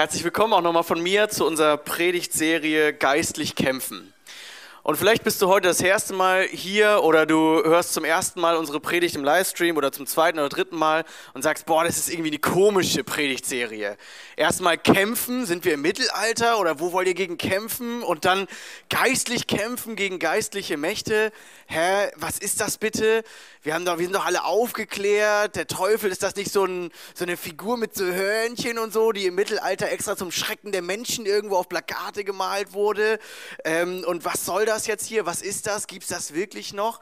Herzlich willkommen auch nochmal von mir zu unserer Predigtserie Geistlich kämpfen. Und vielleicht bist du heute das erste Mal hier oder du hörst zum ersten Mal unsere Predigt im Livestream oder zum zweiten oder dritten Mal und sagst, boah, das ist irgendwie eine komische Predigtserie. Erstmal kämpfen, sind wir im Mittelalter oder wo wollt ihr gegen kämpfen? Und dann geistlich kämpfen gegen geistliche Mächte. Hä, was ist das bitte? Wir, haben doch, wir sind doch alle aufgeklärt. Der Teufel, ist das nicht so, ein, so eine Figur mit so Hörnchen und so, die im Mittelalter extra zum Schrecken der Menschen irgendwo auf Plakate gemalt wurde? Ähm, und was soll das jetzt hier? Was ist das? Gibt es das wirklich noch?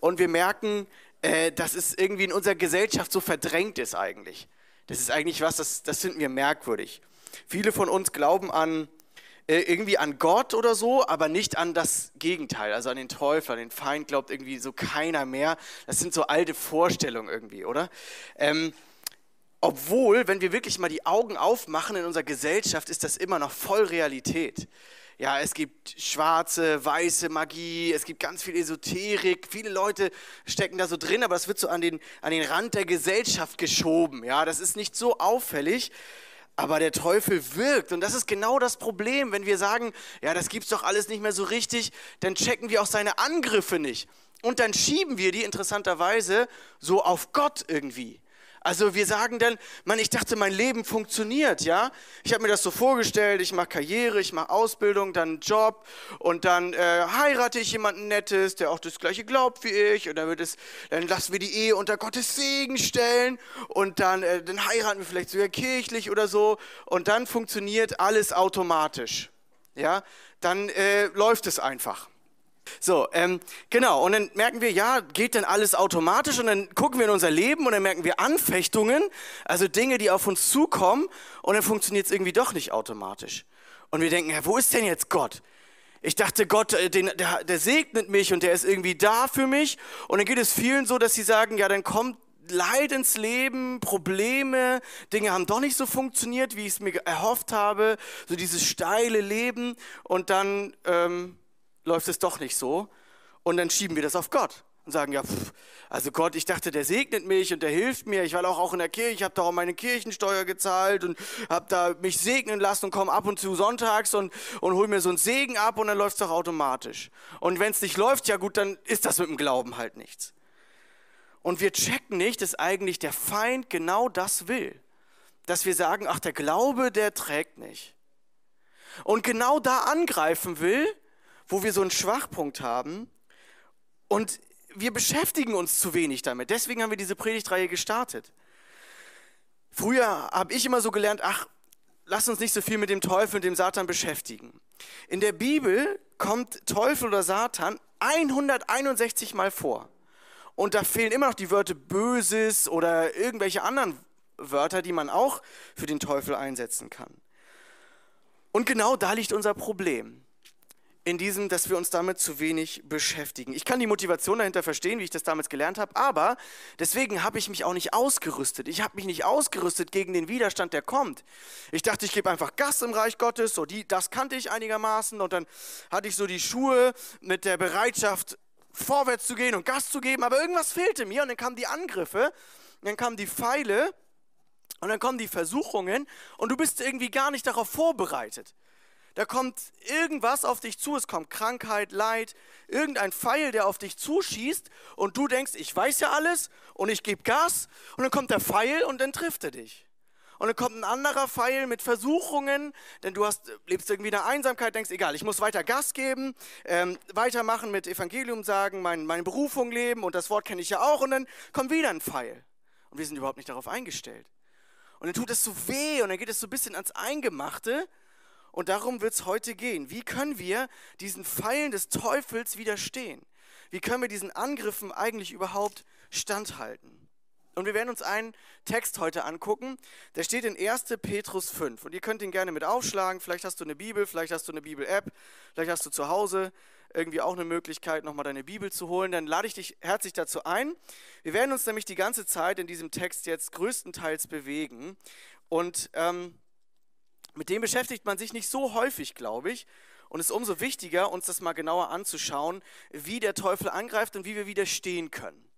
Und wir merken, äh, dass es irgendwie in unserer Gesellschaft so verdrängt ist eigentlich. Das ist eigentlich was, das, das finden wir merkwürdig. Viele von uns glauben an äh, irgendwie an Gott oder so, aber nicht an das Gegenteil, also an den Teufel, an den Feind glaubt irgendwie so keiner mehr. Das sind so alte Vorstellungen irgendwie, oder? Ähm, obwohl, wenn wir wirklich mal die Augen aufmachen in unserer Gesellschaft, ist das immer noch voll Realität. Ja, es gibt schwarze, weiße Magie, es gibt ganz viel Esoterik. Viele Leute stecken da so drin, aber das wird so an den, an den Rand der Gesellschaft geschoben. Ja, das ist nicht so auffällig. Aber der Teufel wirkt und das ist genau das Problem, wenn wir sagen, ja, das gibt's doch alles nicht mehr so richtig, dann checken wir auch seine Angriffe nicht. Und dann schieben wir die interessanterweise so auf Gott irgendwie. Also wir sagen dann, Mann, ich dachte, mein Leben funktioniert, ja. Ich habe mir das so vorgestellt, ich mache Karriere, ich mache Ausbildung, dann Job und dann äh, heirate ich jemanden Nettes, der auch das Gleiche glaubt wie ich und dann, wird es, dann lassen wir die Ehe unter Gottes Segen stellen und dann, äh, dann heiraten wir vielleicht sogar kirchlich oder so und dann funktioniert alles automatisch, ja. Dann äh, läuft es einfach. So, ähm, genau. Und dann merken wir, ja, geht denn alles automatisch? Und dann gucken wir in unser Leben und dann merken wir Anfechtungen, also Dinge, die auf uns zukommen. Und dann funktioniert es irgendwie doch nicht automatisch. Und wir denken, ja, wo ist denn jetzt Gott? Ich dachte, Gott, äh, den, der, der segnet mich und der ist irgendwie da für mich. Und dann geht es vielen so, dass sie sagen, ja, dann kommt Leid ins Leben, Probleme, Dinge haben doch nicht so funktioniert, wie ich es mir erhofft habe. So dieses steile Leben. Und dann... Ähm, läuft es doch nicht so. Und dann schieben wir das auf Gott und sagen, ja, pff, also Gott, ich dachte, der segnet mich und der hilft mir. Ich war auch, auch in der Kirche, ich habe da auch meine Kirchensteuer gezahlt und habe da mich segnen lassen und komme ab und zu sonntags und, und hol mir so einen Segen ab und dann läuft es doch automatisch. Und wenn es nicht läuft, ja gut, dann ist das mit dem Glauben halt nichts. Und wir checken nicht, dass eigentlich der Feind genau das will. Dass wir sagen, ach, der Glaube, der trägt nicht. Und genau da angreifen will, wo wir so einen Schwachpunkt haben und wir beschäftigen uns zu wenig damit. Deswegen haben wir diese Predigtreihe gestartet. Früher habe ich immer so gelernt, ach, lass uns nicht so viel mit dem Teufel und dem Satan beschäftigen. In der Bibel kommt Teufel oder Satan 161 Mal vor. Und da fehlen immer noch die Wörter Böses oder irgendwelche anderen Wörter, die man auch für den Teufel einsetzen kann. Und genau da liegt unser Problem in diesem, dass wir uns damit zu wenig beschäftigen. Ich kann die Motivation dahinter verstehen, wie ich das damals gelernt habe, aber deswegen habe ich mich auch nicht ausgerüstet. Ich habe mich nicht ausgerüstet gegen den Widerstand, der kommt. Ich dachte, ich gebe einfach Gas im Reich Gottes, so die, das kannte ich einigermaßen und dann hatte ich so die Schuhe mit der Bereitschaft, vorwärts zu gehen und Gas zu geben, aber irgendwas fehlte mir und dann kamen die Angriffe, dann kamen die Pfeile und dann kommen die Versuchungen und du bist irgendwie gar nicht darauf vorbereitet. Da kommt irgendwas auf dich zu, es kommt Krankheit, Leid, irgendein Pfeil, der auf dich zuschießt und du denkst, ich weiß ja alles und ich gebe Gas und dann kommt der Pfeil und dann trifft er dich. Und dann kommt ein anderer Pfeil mit Versuchungen, denn du hast, lebst irgendwie in der Einsamkeit, denkst, egal, ich muss weiter Gas geben, ähm, weitermachen mit Evangelium sagen, mein, meine Berufung leben und das Wort kenne ich ja auch und dann kommt wieder ein Pfeil. Und wir sind überhaupt nicht darauf eingestellt. Und dann tut es so weh und dann geht es so ein bisschen ans Eingemachte und darum wird es heute gehen. Wie können wir diesen Pfeilen des Teufels widerstehen? Wie können wir diesen Angriffen eigentlich überhaupt standhalten? Und wir werden uns einen Text heute angucken, der steht in 1. Petrus 5. Und ihr könnt ihn gerne mit aufschlagen. Vielleicht hast du eine Bibel, vielleicht hast du eine Bibel-App, vielleicht hast du zu Hause irgendwie auch eine Möglichkeit, nochmal deine Bibel zu holen. Dann lade ich dich herzlich dazu ein. Wir werden uns nämlich die ganze Zeit in diesem Text jetzt größtenteils bewegen. Und ähm, mit dem beschäftigt man sich nicht so häufig, glaube ich. Und es ist umso wichtiger, uns das mal genauer anzuschauen, wie der Teufel angreift und wie wir widerstehen können.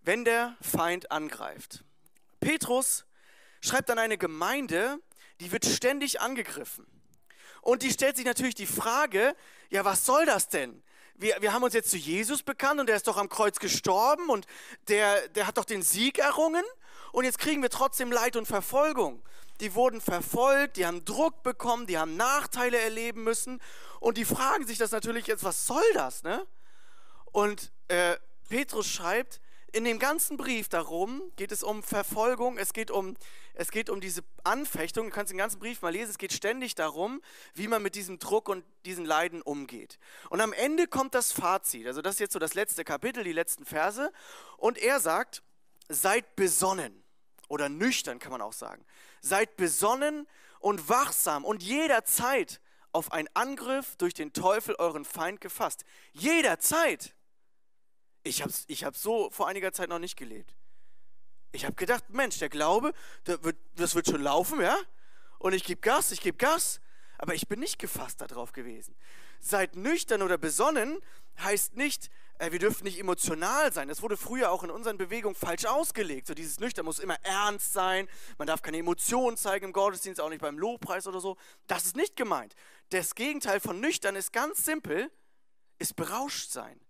Wenn der Feind angreift. Petrus schreibt an eine Gemeinde, die wird ständig angegriffen. Und die stellt sich natürlich die Frage, ja, was soll das denn? Wir, wir haben uns jetzt zu Jesus bekannt und der ist doch am Kreuz gestorben und der, der hat doch den Sieg errungen und jetzt kriegen wir trotzdem Leid und Verfolgung. Die wurden verfolgt, die haben Druck bekommen, die haben Nachteile erleben müssen. Und die fragen sich das natürlich jetzt, was soll das, ne? Und äh, Petrus schreibt, in dem ganzen Brief darum geht es um Verfolgung, es geht um, es geht um diese Anfechtung, du kannst den ganzen Brief mal lesen, es geht ständig darum, wie man mit diesem Druck und diesen Leiden umgeht. Und am Ende kommt das Fazit, also das ist jetzt so das letzte Kapitel, die letzten Verse, und er sagt, seid besonnen oder nüchtern kann man auch sagen. Seid besonnen und wachsam und jederzeit auf einen Angriff durch den Teufel euren Feind gefasst. Jederzeit. Ich habe ich hab so vor einiger Zeit noch nicht gelebt. Ich habe gedacht, Mensch, der Glaube, der wird, das wird schon laufen, ja? Und ich gebe Gas, ich gebe Gas. Aber ich bin nicht gefasst darauf gewesen. Seid nüchtern oder besonnen heißt nicht, wir dürfen nicht emotional sein. Das wurde früher auch in unseren Bewegungen falsch ausgelegt. So dieses nüchtern muss immer ernst sein. Man darf keine Emotionen zeigen im Gottesdienst, auch nicht beim Lobpreis oder so. Das ist nicht gemeint. Das Gegenteil von nüchtern ist ganz simpel, ist berauscht sein.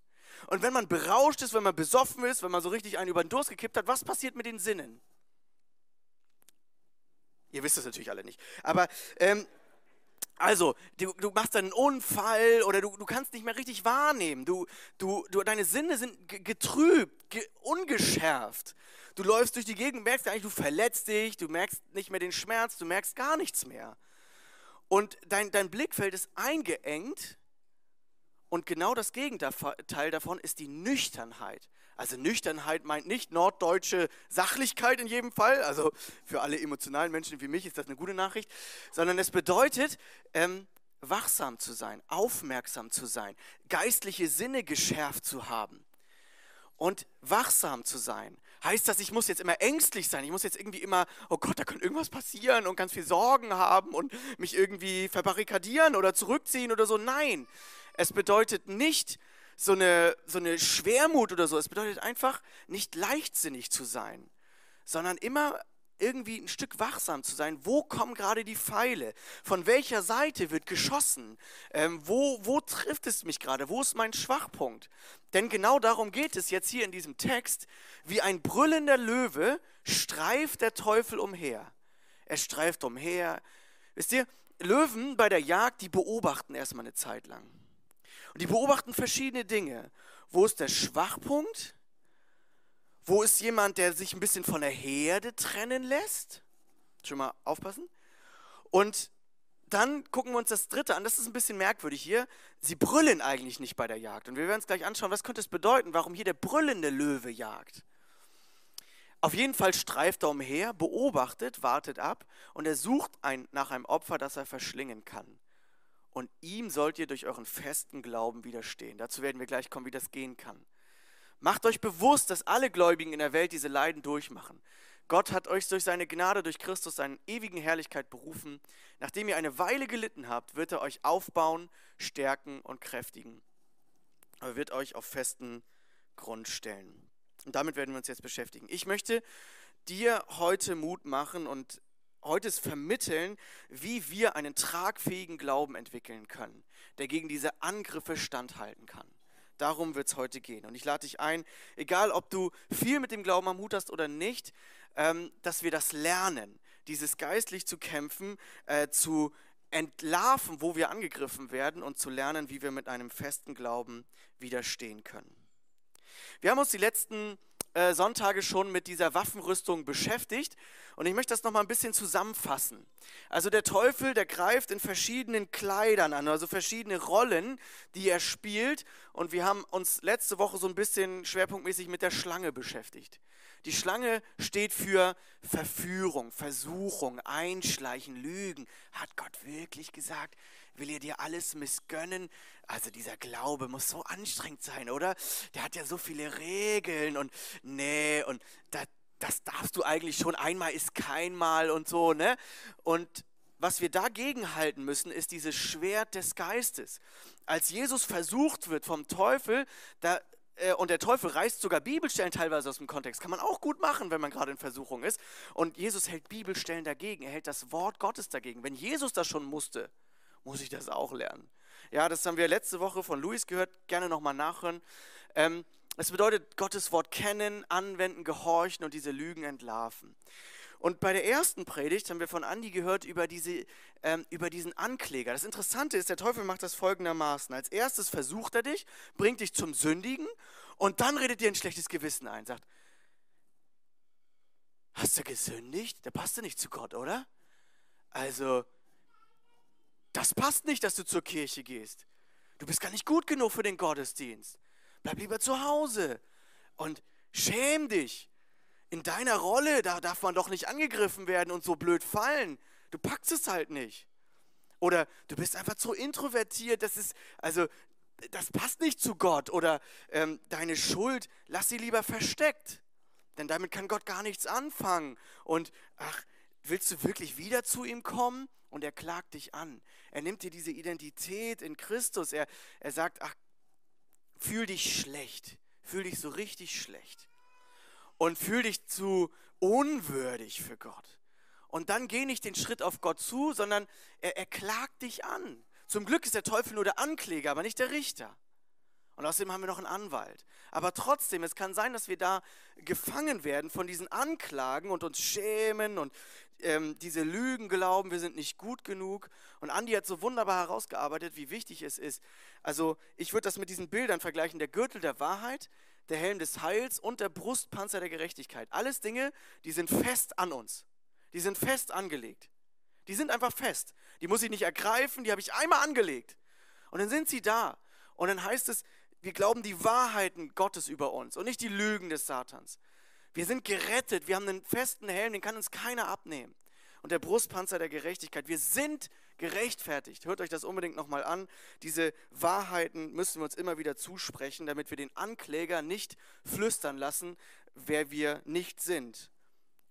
Und wenn man berauscht ist, wenn man besoffen ist, wenn man so richtig einen über den Durst gekippt hat, was passiert mit den Sinnen? Ihr wisst es natürlich alle nicht. Aber ähm, also, du, du, machst einen Unfall oder du, du kannst nicht mehr richtig wahrnehmen. Du, du, du, deine Sinne sind getrübt, ge ungeschärft. Du läufst durch die Gegend und merkst eigentlich, du verletzt dich, du merkst nicht mehr den Schmerz, du merkst gar nichts mehr. Und dein, dein Blickfeld ist eingeengt und genau das Gegenteil davon ist die Nüchternheit. Also Nüchternheit meint nicht norddeutsche Sachlichkeit in jedem Fall, also für alle emotionalen Menschen wie mich ist das eine gute Nachricht, sondern es bedeutet, ähm, wachsam zu sein, aufmerksam zu sein, geistliche Sinne geschärft zu haben. Und wachsam zu sein heißt das, ich muss jetzt immer ängstlich sein. Ich muss jetzt irgendwie immer, oh Gott, da könnte irgendwas passieren und ganz viel Sorgen haben und mich irgendwie verbarrikadieren oder zurückziehen oder so. Nein, es bedeutet nicht so eine, so eine Schwermut oder so. Es bedeutet einfach, nicht leichtsinnig zu sein, sondern immer irgendwie ein Stück wachsam zu sein. Wo kommen gerade die Pfeile? Von welcher Seite wird geschossen? Ähm, wo, wo trifft es mich gerade? Wo ist mein Schwachpunkt? Denn genau darum geht es jetzt hier in diesem Text. Wie ein brüllender Löwe streift der Teufel umher. Er streift umher. Wisst ihr, Löwen bei der Jagd, die beobachten erstmal eine Zeit lang. Und die beobachten verschiedene Dinge. Wo ist der Schwachpunkt? Wo ist jemand, der sich ein bisschen von der Herde trennen lässt? Schon mal aufpassen. Und dann gucken wir uns das dritte an. Das ist ein bisschen merkwürdig hier. Sie brüllen eigentlich nicht bei der Jagd. Und wir werden uns gleich anschauen, was könnte es bedeuten, warum hier der brüllende Löwe jagt. Auf jeden Fall streift er umher, beobachtet, wartet ab und er sucht ein, nach einem Opfer, das er verschlingen kann und ihm sollt ihr durch euren festen Glauben widerstehen. Dazu werden wir gleich kommen, wie das gehen kann. Macht euch bewusst, dass alle Gläubigen in der Welt diese Leiden durchmachen. Gott hat euch durch seine Gnade, durch Christus, seine ewigen Herrlichkeit berufen. Nachdem ihr eine Weile gelitten habt, wird er euch aufbauen, stärken und kräftigen. Er wird euch auf festen Grund stellen. Und damit werden wir uns jetzt beschäftigen. Ich möchte dir heute Mut machen und heute ist vermitteln, wie wir einen tragfähigen Glauben entwickeln können, der gegen diese Angriffe standhalten kann. Darum wird es heute gehen. Und ich lade dich ein, egal ob du viel mit dem Glauben am Hut hast oder nicht, ähm, dass wir das lernen, dieses geistlich zu kämpfen, äh, zu entlarven, wo wir angegriffen werden und zu lernen, wie wir mit einem festen Glauben widerstehen können. Wir haben uns die letzten äh, Sonntage schon mit dieser Waffenrüstung beschäftigt und ich möchte das nochmal ein bisschen zusammenfassen. Also der Teufel, der greift in verschiedenen Kleidern an, also verschiedene Rollen, die er spielt und wir haben uns letzte Woche so ein bisschen schwerpunktmäßig mit der Schlange beschäftigt. Die Schlange steht für Verführung, Versuchung, Einschleichen, Lügen. Hat Gott wirklich gesagt? Will er dir alles missgönnen? Also dieser Glaube muss so anstrengend sein, oder? Der hat ja so viele Regeln und nee, und das, das darfst du eigentlich schon, einmal ist kein Mal und so, ne? Und was wir dagegen halten müssen, ist dieses Schwert des Geistes. Als Jesus versucht wird vom Teufel, da und der Teufel reißt sogar Bibelstellen teilweise aus dem Kontext. Kann man auch gut machen, wenn man gerade in Versuchung ist. Und Jesus hält Bibelstellen dagegen. Er hält das Wort Gottes dagegen. Wenn Jesus das schon musste, muss ich das auch lernen. Ja, das haben wir letzte Woche von Luis gehört. Gerne nochmal nachhören. Ähm, es bedeutet Gottes Wort kennen, anwenden, gehorchen und diese Lügen entlarven. Und bei der ersten Predigt haben wir von Andi gehört über, diese, ähm, über diesen Ankläger. Das Interessante ist, der Teufel macht das folgendermaßen. Als erstes versucht er dich, bringt dich zum Sündigen und dann redet dir ein schlechtes Gewissen ein. Sagt, hast du gesündigt? Der passte nicht zu Gott, oder? Also, das passt nicht, dass du zur Kirche gehst. Du bist gar nicht gut genug für den Gottesdienst. Bleib lieber zu Hause und schäm dich. In deiner Rolle, da darf man doch nicht angegriffen werden und so blöd fallen. Du packst es halt nicht. Oder du bist einfach zu introvertiert, das ist, also, das passt nicht zu Gott. Oder ähm, deine Schuld, lass sie lieber versteckt. Denn damit kann Gott gar nichts anfangen. Und ach, willst du wirklich wieder zu ihm kommen? Und er klagt dich an. Er nimmt dir diese Identität in Christus. Er, er sagt, ach, fühl dich schlecht, fühl dich so richtig schlecht und fühl dich zu unwürdig für Gott. Und dann geh nicht den Schritt auf Gott zu, sondern er, er klagt dich an. Zum Glück ist der Teufel nur der Ankläger, aber nicht der Richter. Und außerdem haben wir noch einen Anwalt. Aber trotzdem, es kann sein, dass wir da gefangen werden von diesen Anklagen und uns schämen und ähm, diese Lügen glauben, wir sind nicht gut genug. Und Andi hat so wunderbar herausgearbeitet, wie wichtig es ist. Also ich würde das mit diesen Bildern vergleichen. Der Gürtel der Wahrheit, der Helm des Heils und der Brustpanzer der Gerechtigkeit. Alles Dinge, die sind fest an uns. Die sind fest angelegt. Die sind einfach fest. Die muss ich nicht ergreifen, die habe ich einmal angelegt. Und dann sind sie da. Und dann heißt es, wir glauben die Wahrheiten Gottes über uns und nicht die Lügen des Satans. Wir sind gerettet, wir haben einen festen Helm, den kann uns keiner abnehmen. Und der Brustpanzer der Gerechtigkeit. Wir sind gerechtfertigt. Hört euch das unbedingt nochmal an. Diese Wahrheiten müssen wir uns immer wieder zusprechen, damit wir den Ankläger nicht flüstern lassen, wer wir nicht sind,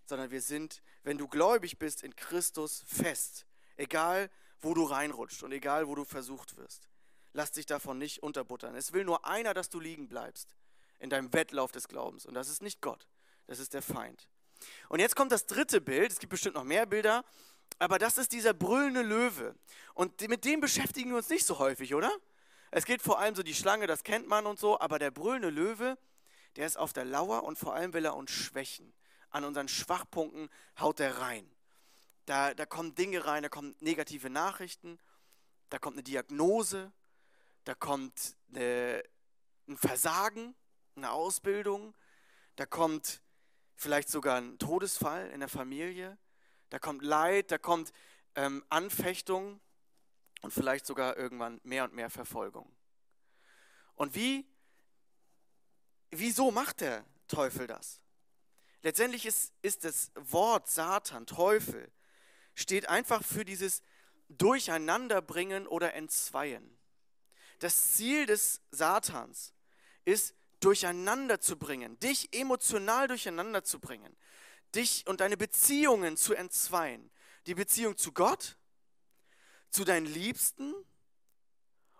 sondern wir sind, wenn du gläubig bist, in Christus fest. Egal, wo du reinrutscht und egal, wo du versucht wirst lass dich davon nicht unterbuttern. Es will nur einer, dass du liegen bleibst in deinem Wettlauf des Glaubens. Und das ist nicht Gott, das ist der Feind. Und jetzt kommt das dritte Bild. Es gibt bestimmt noch mehr Bilder, aber das ist dieser brüllende Löwe. Und mit dem beschäftigen wir uns nicht so häufig, oder? Es geht vor allem so die Schlange, das kennt man und so, aber der brüllende Löwe, der ist auf der Lauer und vor allem will er uns schwächen. An unseren Schwachpunkten haut er rein. Da, da kommen Dinge rein, da kommen negative Nachrichten, da kommt eine Diagnose, da kommt eine, ein Versagen, eine Ausbildung, da kommt vielleicht sogar ein Todesfall in der Familie, da kommt Leid, da kommt ähm, Anfechtung und vielleicht sogar irgendwann mehr und mehr Verfolgung. Und wie, wieso macht der Teufel das? Letztendlich ist, ist das Wort Satan, Teufel, steht einfach für dieses Durcheinanderbringen oder Entzweien. Das Ziel des Satans ist, durcheinander zu bringen, dich emotional durcheinander zu bringen, dich und deine Beziehungen zu entzweien. Die Beziehung zu Gott, zu deinen Liebsten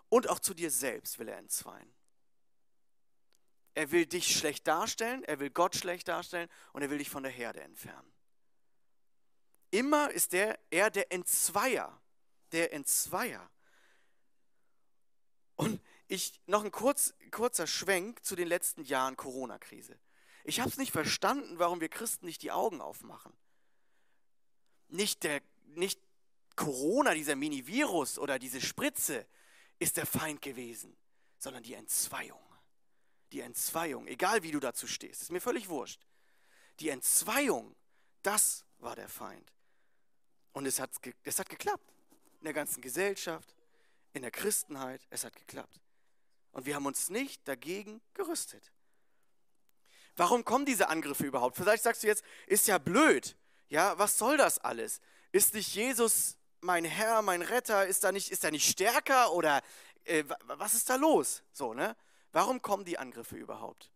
und auch zu dir selbst will er entzweien. Er will dich schlecht darstellen, er will Gott schlecht darstellen und er will dich von der Herde entfernen. Immer ist der, er der Entzweier, der Entzweier. Und ich noch ein kurz, kurzer Schwenk zu den letzten Jahren Corona-Krise. Ich habe es nicht verstanden, warum wir Christen nicht die Augen aufmachen. Nicht, der, nicht Corona, dieser Mini-Virus oder diese Spritze ist der Feind gewesen, sondern die Entzweiung. Die Entzweiung, egal wie du dazu stehst, ist mir völlig wurscht. Die Entzweiung, das war der Feind. Und es hat, es hat geklappt. In der ganzen Gesellschaft, in der Christenheit, es hat geklappt. Und wir haben uns nicht dagegen gerüstet. Warum kommen diese Angriffe überhaupt? Vielleicht sagst du jetzt, ist ja blöd. Ja, was soll das alles? Ist nicht Jesus mein Herr, mein Retter? Ist er nicht, nicht stärker oder äh, was ist da los? So, ne? Warum kommen die Angriffe überhaupt?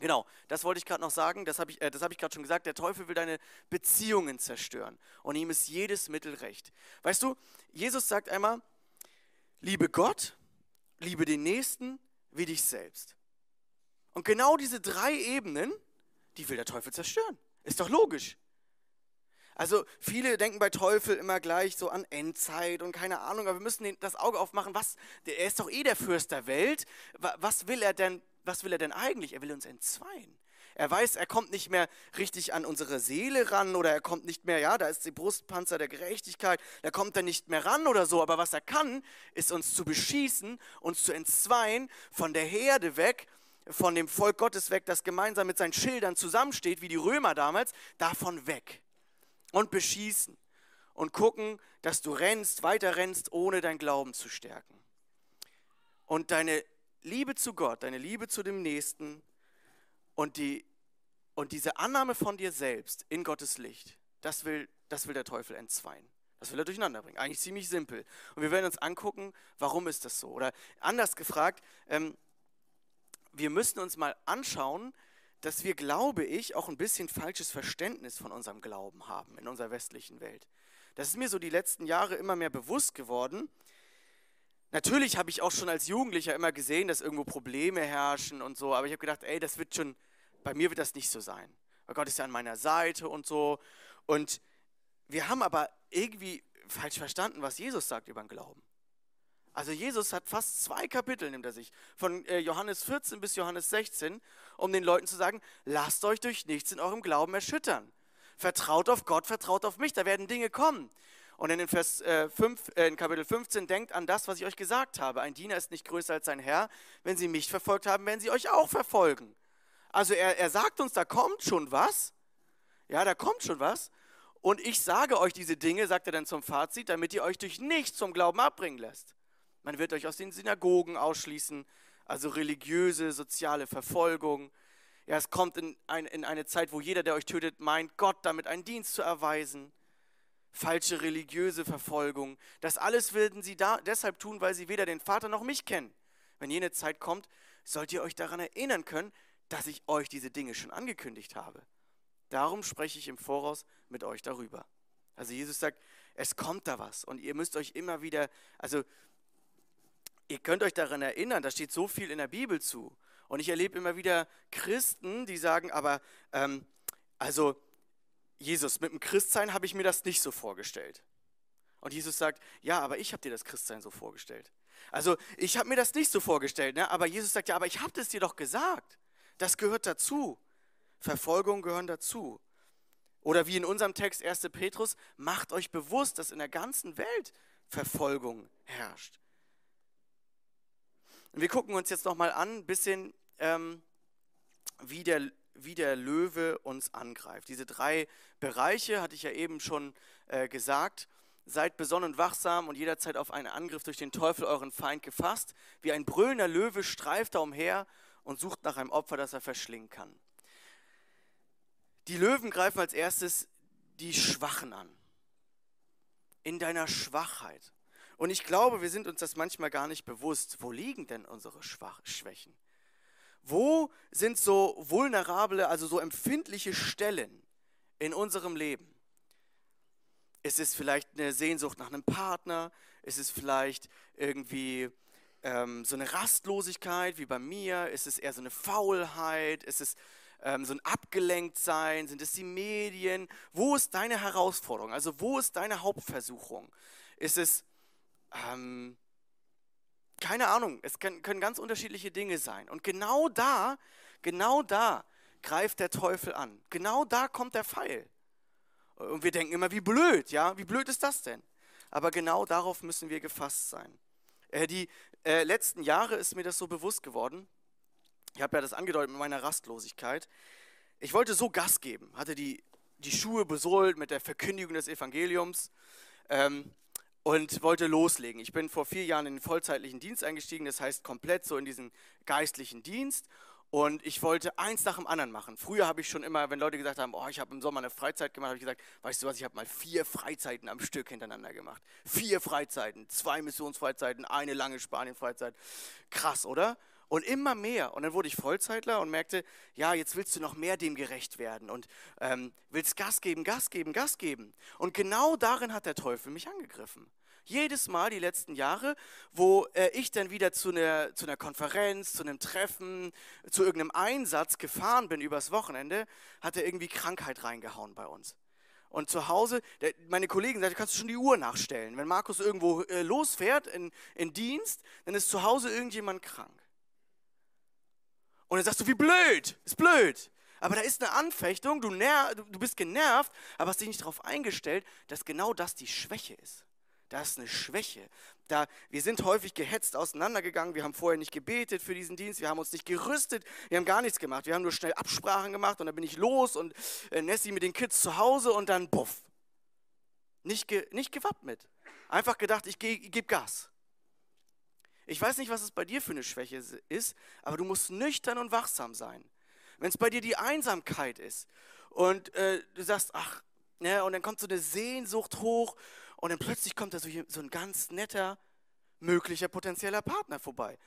Genau, das wollte ich gerade noch sagen, das habe ich, äh, hab ich gerade schon gesagt, der Teufel will deine Beziehungen zerstören und ihm ist jedes Mittel recht. Weißt du, Jesus sagt einmal, Liebe Gott, liebe den Nächsten wie dich selbst. Und genau diese drei Ebenen, die will der Teufel zerstören. Ist doch logisch. Also viele denken bei Teufel immer gleich so an Endzeit und keine Ahnung, aber wir müssen das Auge aufmachen, was, er ist doch eh der Fürst der Welt, was will er denn, was will er denn eigentlich? Er will uns entzweien. Er weiß, er kommt nicht mehr richtig an unsere Seele ran oder er kommt nicht mehr, ja, da ist die Brustpanzer der Gerechtigkeit, da kommt er nicht mehr ran oder so, aber was er kann, ist uns zu beschießen, uns zu entzweien, von der Herde weg, von dem Volk Gottes weg, das gemeinsam mit seinen Schildern zusammensteht, wie die Römer damals, davon weg und beschießen und gucken, dass du rennst, weiter rennst, ohne dein Glauben zu stärken. Und deine Liebe zu Gott, deine Liebe zu dem Nächsten und, die, und diese Annahme von dir selbst in Gottes Licht, das will, das will der Teufel entzweien. Das will er durcheinander bringen. Eigentlich ziemlich simpel. Und wir werden uns angucken, warum ist das so? Oder anders gefragt, ähm, wir müssen uns mal anschauen, dass wir, glaube ich, auch ein bisschen falsches Verständnis von unserem Glauben haben in unserer westlichen Welt. Das ist mir so die letzten Jahre immer mehr bewusst geworden. Natürlich habe ich auch schon als Jugendlicher immer gesehen, dass irgendwo Probleme herrschen und so, aber ich habe gedacht, ey, das wird schon, bei mir wird das nicht so sein. Weil Gott ist ja an meiner Seite und so. Und wir haben aber irgendwie falsch verstanden, was Jesus sagt über den Glauben. Also Jesus hat fast zwei Kapitel, nimmt er sich, von äh, Johannes 14 bis Johannes 16, um den Leuten zu sagen, lasst euch durch nichts in eurem Glauben erschüttern. Vertraut auf Gott, vertraut auf mich, da werden Dinge kommen. Und in, Vers, äh, 5, äh, in Kapitel 15 denkt an das, was ich euch gesagt habe. Ein Diener ist nicht größer als sein Herr. Wenn sie mich verfolgt haben, werden sie euch auch verfolgen. Also er, er sagt uns, da kommt schon was. Ja, da kommt schon was. Und ich sage euch diese Dinge, sagt er dann zum Fazit, damit ihr euch durch nichts zum Glauben abbringen lässt. Man wird euch aus den Synagogen ausschließen, also religiöse, soziale Verfolgung. Ja, es kommt in, ein, in eine Zeit, wo jeder, der euch tötet, meint, Gott damit einen Dienst zu erweisen. Falsche religiöse Verfolgung. Das alles würden sie da deshalb tun, weil sie weder den Vater noch mich kennen. Wenn jene Zeit kommt, sollt ihr euch daran erinnern können, dass ich euch diese Dinge schon angekündigt habe. Darum spreche ich im Voraus mit euch darüber. Also Jesus sagt, es kommt da was und ihr müsst euch immer wieder, also ihr könnt euch daran erinnern, da steht so viel in der Bibel zu. Und ich erlebe immer wieder Christen, die sagen, aber ähm, also Jesus, mit dem Christsein habe ich mir das nicht so vorgestellt. Und Jesus sagt, ja, aber ich habe dir das Christsein so vorgestellt. Also ich habe mir das nicht so vorgestellt, ne? aber Jesus sagt, ja, aber ich habe das dir doch gesagt. Das gehört dazu. Verfolgung gehören dazu. Oder wie in unserem Text 1. Petrus, macht euch bewusst, dass in der ganzen Welt Verfolgung herrscht. Und wir gucken uns jetzt nochmal an, ein bisschen, ähm, wie, der, wie der Löwe uns angreift. Diese drei Bereiche hatte ich ja eben schon äh, gesagt. Seid besonnen und wachsam und jederzeit auf einen Angriff durch den Teufel, euren Feind, gefasst. Wie ein brüllender Löwe streift er umher und sucht nach einem Opfer, das er verschlingen kann. Die Löwen greifen als erstes die Schwachen an. In deiner Schwachheit. Und ich glaube, wir sind uns das manchmal gar nicht bewusst. Wo liegen denn unsere Schwach Schwächen? Wo sind so vulnerable, also so empfindliche Stellen in unserem Leben? Ist es vielleicht eine Sehnsucht nach einem Partner? Ist es vielleicht irgendwie ähm, so eine Rastlosigkeit wie bei mir? Ist es eher so eine Faulheit? Ist es ähm, so ein Abgelenktsein? Sind es die Medien? Wo ist deine Herausforderung? Also wo ist deine Hauptversuchung? Ist es ähm, keine Ahnung, es können, können ganz unterschiedliche Dinge sein. Und genau da, genau da greift der Teufel an. Genau da kommt der Pfeil. Und wir denken immer, wie blöd, ja, wie blöd ist das denn? Aber genau darauf müssen wir gefasst sein. Äh, die äh, letzten Jahre ist mir das so bewusst geworden. Ich habe ja das angedeutet mit meiner Rastlosigkeit. Ich wollte so Gas geben, hatte die, die Schuhe besohlt mit der Verkündigung des Evangeliums. Ähm, und wollte loslegen. Ich bin vor vier Jahren in den vollzeitlichen Dienst eingestiegen, das heißt komplett so in diesen geistlichen Dienst. Und ich wollte eins nach dem anderen machen. Früher habe ich schon immer, wenn Leute gesagt haben, oh, ich habe im Sommer eine Freizeit gemacht, habe ich gesagt, weißt du was, ich habe mal vier Freizeiten am Stück hintereinander gemacht. Vier Freizeiten, zwei Missionsfreizeiten, eine lange Spanien-Freizeit. Krass, oder? Und immer mehr. Und dann wurde ich Vollzeitler und merkte, ja, jetzt willst du noch mehr dem gerecht werden und ähm, willst Gas geben, Gas geben, Gas geben. Und genau darin hat der Teufel mich angegriffen. Jedes Mal die letzten Jahre, wo äh, ich dann wieder zu einer, zu einer Konferenz, zu einem Treffen, zu irgendeinem Einsatz gefahren bin übers Wochenende, hat er irgendwie Krankheit reingehauen bei uns. Und zu Hause, der, meine Kollegen sagten, kannst du schon die Uhr nachstellen. Wenn Markus irgendwo äh, losfährt in, in Dienst, dann ist zu Hause irgendjemand krank. Und dann sagst du, wie blöd, ist blöd. Aber da ist eine Anfechtung, du, ner du bist genervt, aber hast dich nicht darauf eingestellt, dass genau das die Schwäche ist. Das ist eine Schwäche. Da, wir sind häufig gehetzt auseinandergegangen, wir haben vorher nicht gebetet für diesen Dienst, wir haben uns nicht gerüstet, wir haben gar nichts gemacht. Wir haben nur schnell Absprachen gemacht und dann bin ich los und äh, Nessie mit den Kids zu Hause und dann buff. Nicht, ge, nicht gewappnet. Einfach gedacht, ich, ich gebe Gas. Ich weiß nicht, was es bei dir für eine Schwäche ist, aber du musst nüchtern und wachsam sein. Wenn es bei dir die Einsamkeit ist und äh, du sagst, ach, ne, und dann kommt so eine Sehnsucht hoch und dann plötzlich kommt da so, so ein ganz netter, möglicher potenzieller Partner vorbei.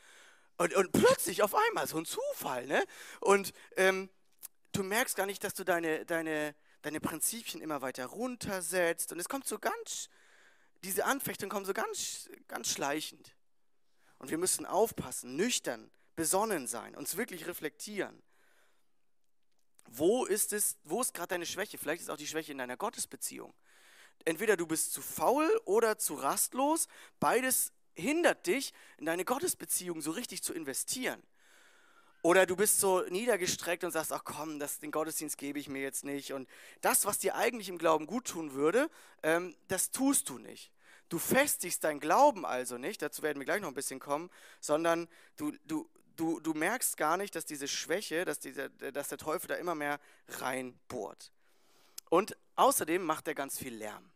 Und, und plötzlich auf einmal, so ein Zufall, ne? Und ähm, du merkst gar nicht, dass du deine, deine, deine Prinzipien immer weiter runtersetzt. Und es kommt so ganz, diese Anfechtung kommt so ganz, ganz schleichend. Und wir müssen aufpassen, nüchtern, besonnen sein, uns wirklich reflektieren. Wo ist es, wo ist gerade deine Schwäche? Vielleicht ist auch die Schwäche in deiner Gottesbeziehung entweder du bist zu faul oder zu rastlos. Beides hindert dich, in deine Gottesbeziehung so richtig zu investieren. Oder du bist so niedergestreckt und sagst, ach komm, das, den Gottesdienst gebe ich mir jetzt nicht. Und das, was dir eigentlich im Glauben gut tun würde, ähm, das tust du nicht. Du festigst dein Glauben also nicht, dazu werden wir gleich noch ein bisschen kommen, sondern du, du, du, du merkst gar nicht, dass diese Schwäche, dass, dieser, dass der Teufel da immer mehr reinbohrt. Und außerdem macht er ganz viel Lärm.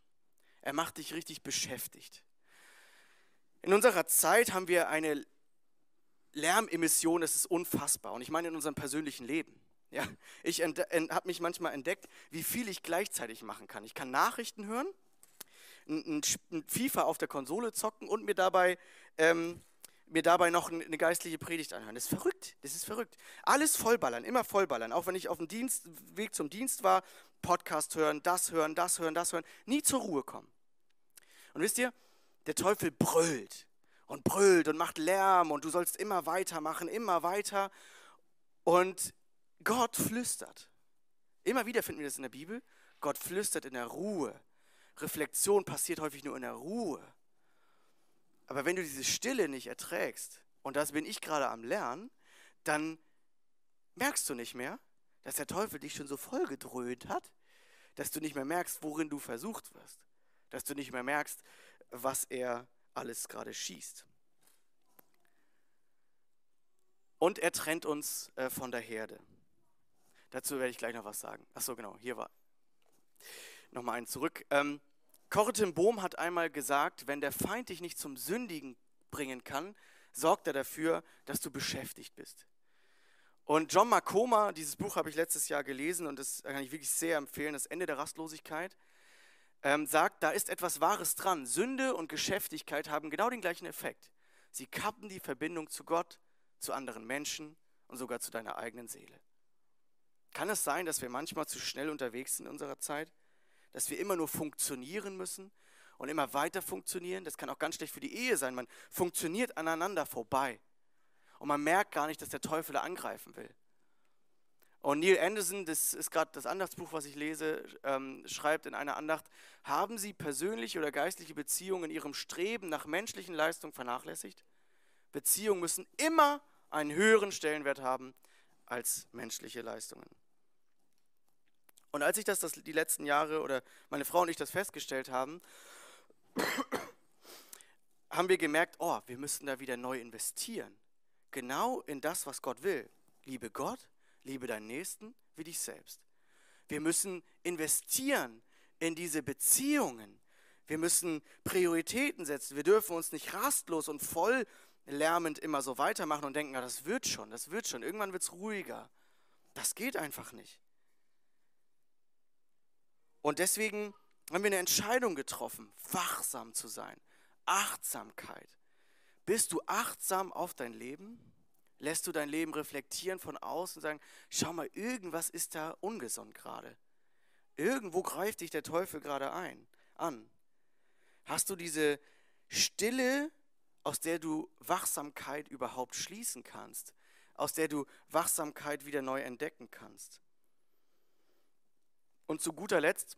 Er macht dich richtig beschäftigt. In unserer Zeit haben wir eine Lärmemission, das ist unfassbar. Und ich meine in unserem persönlichen Leben. Ja, ich habe mich manchmal entdeckt, wie viel ich gleichzeitig machen kann. Ich kann Nachrichten hören, ein, ein FIFA auf der Konsole zocken und mir dabei ähm, mir dabei noch eine geistliche Predigt anhören. Das ist verrückt, das ist verrückt. Alles vollballern, immer vollballern. Auch wenn ich auf dem Dienst, Weg zum Dienst war, Podcast hören, das hören, das hören, das hören, nie zur Ruhe kommen. Und wisst ihr, der Teufel brüllt und brüllt und macht Lärm und du sollst immer weitermachen, immer weiter. Und Gott flüstert. Immer wieder finden wir das in der Bibel. Gott flüstert in der Ruhe. Reflexion passiert häufig nur in der Ruhe. Aber wenn du diese Stille nicht erträgst, und das bin ich gerade am Lernen, dann merkst du nicht mehr, dass der Teufel dich schon so vollgedröhnt hat, dass du nicht mehr merkst, worin du versucht wirst. Dass du nicht mehr merkst, was er alles gerade schießt. Und er trennt uns äh, von der Herde. Dazu werde ich gleich noch was sagen. Ach so, genau, hier war. Nochmal einen zurück. Ähm, Corrie ten Bohm hat einmal gesagt, wenn der Feind dich nicht zum Sündigen bringen kann, sorgt er dafür, dass du beschäftigt bist. Und John Makoma, dieses Buch habe ich letztes Jahr gelesen und das kann ich wirklich sehr empfehlen, das Ende der Rastlosigkeit, ähm, sagt, da ist etwas Wahres dran. Sünde und Geschäftigkeit haben genau den gleichen Effekt. Sie kappen die Verbindung zu Gott, zu anderen Menschen und sogar zu deiner eigenen Seele. Kann es sein, dass wir manchmal zu schnell unterwegs sind in unserer Zeit? Dass wir immer nur funktionieren müssen und immer weiter funktionieren. Das kann auch ganz schlecht für die Ehe sein. Man funktioniert aneinander vorbei. Und man merkt gar nicht, dass der Teufel da angreifen will. Und Neil Anderson, das ist gerade das Andachtsbuch, was ich lese, ähm, schreibt in einer Andacht, haben Sie persönliche oder geistliche Beziehungen in Ihrem Streben nach menschlichen Leistungen vernachlässigt? Beziehungen müssen immer einen höheren Stellenwert haben als menschliche Leistungen. Und als ich das, das die letzten Jahre oder meine Frau und ich das festgestellt haben, haben wir gemerkt, oh, wir müssten da wieder neu investieren. Genau in das, was Gott will. Liebe Gott, liebe deinen Nächsten wie dich selbst. Wir müssen investieren in diese Beziehungen. Wir müssen Prioritäten setzen. Wir dürfen uns nicht rastlos und voll lärmend immer so weitermachen und denken, ah, das wird schon, das wird schon. Irgendwann wird es ruhiger. Das geht einfach nicht. Und deswegen haben wir eine Entscheidung getroffen, wachsam zu sein. Achtsamkeit. Bist du achtsam auf dein Leben? Lässt du dein Leben reflektieren von außen und sagen, schau mal, irgendwas ist da ungesund gerade. Irgendwo greift dich der Teufel gerade ein, an. Hast du diese, Stille, aus der du Wachsamkeit überhaupt schließen kannst, aus der du Wachsamkeit wieder neu entdecken kannst. Und zu guter Letzt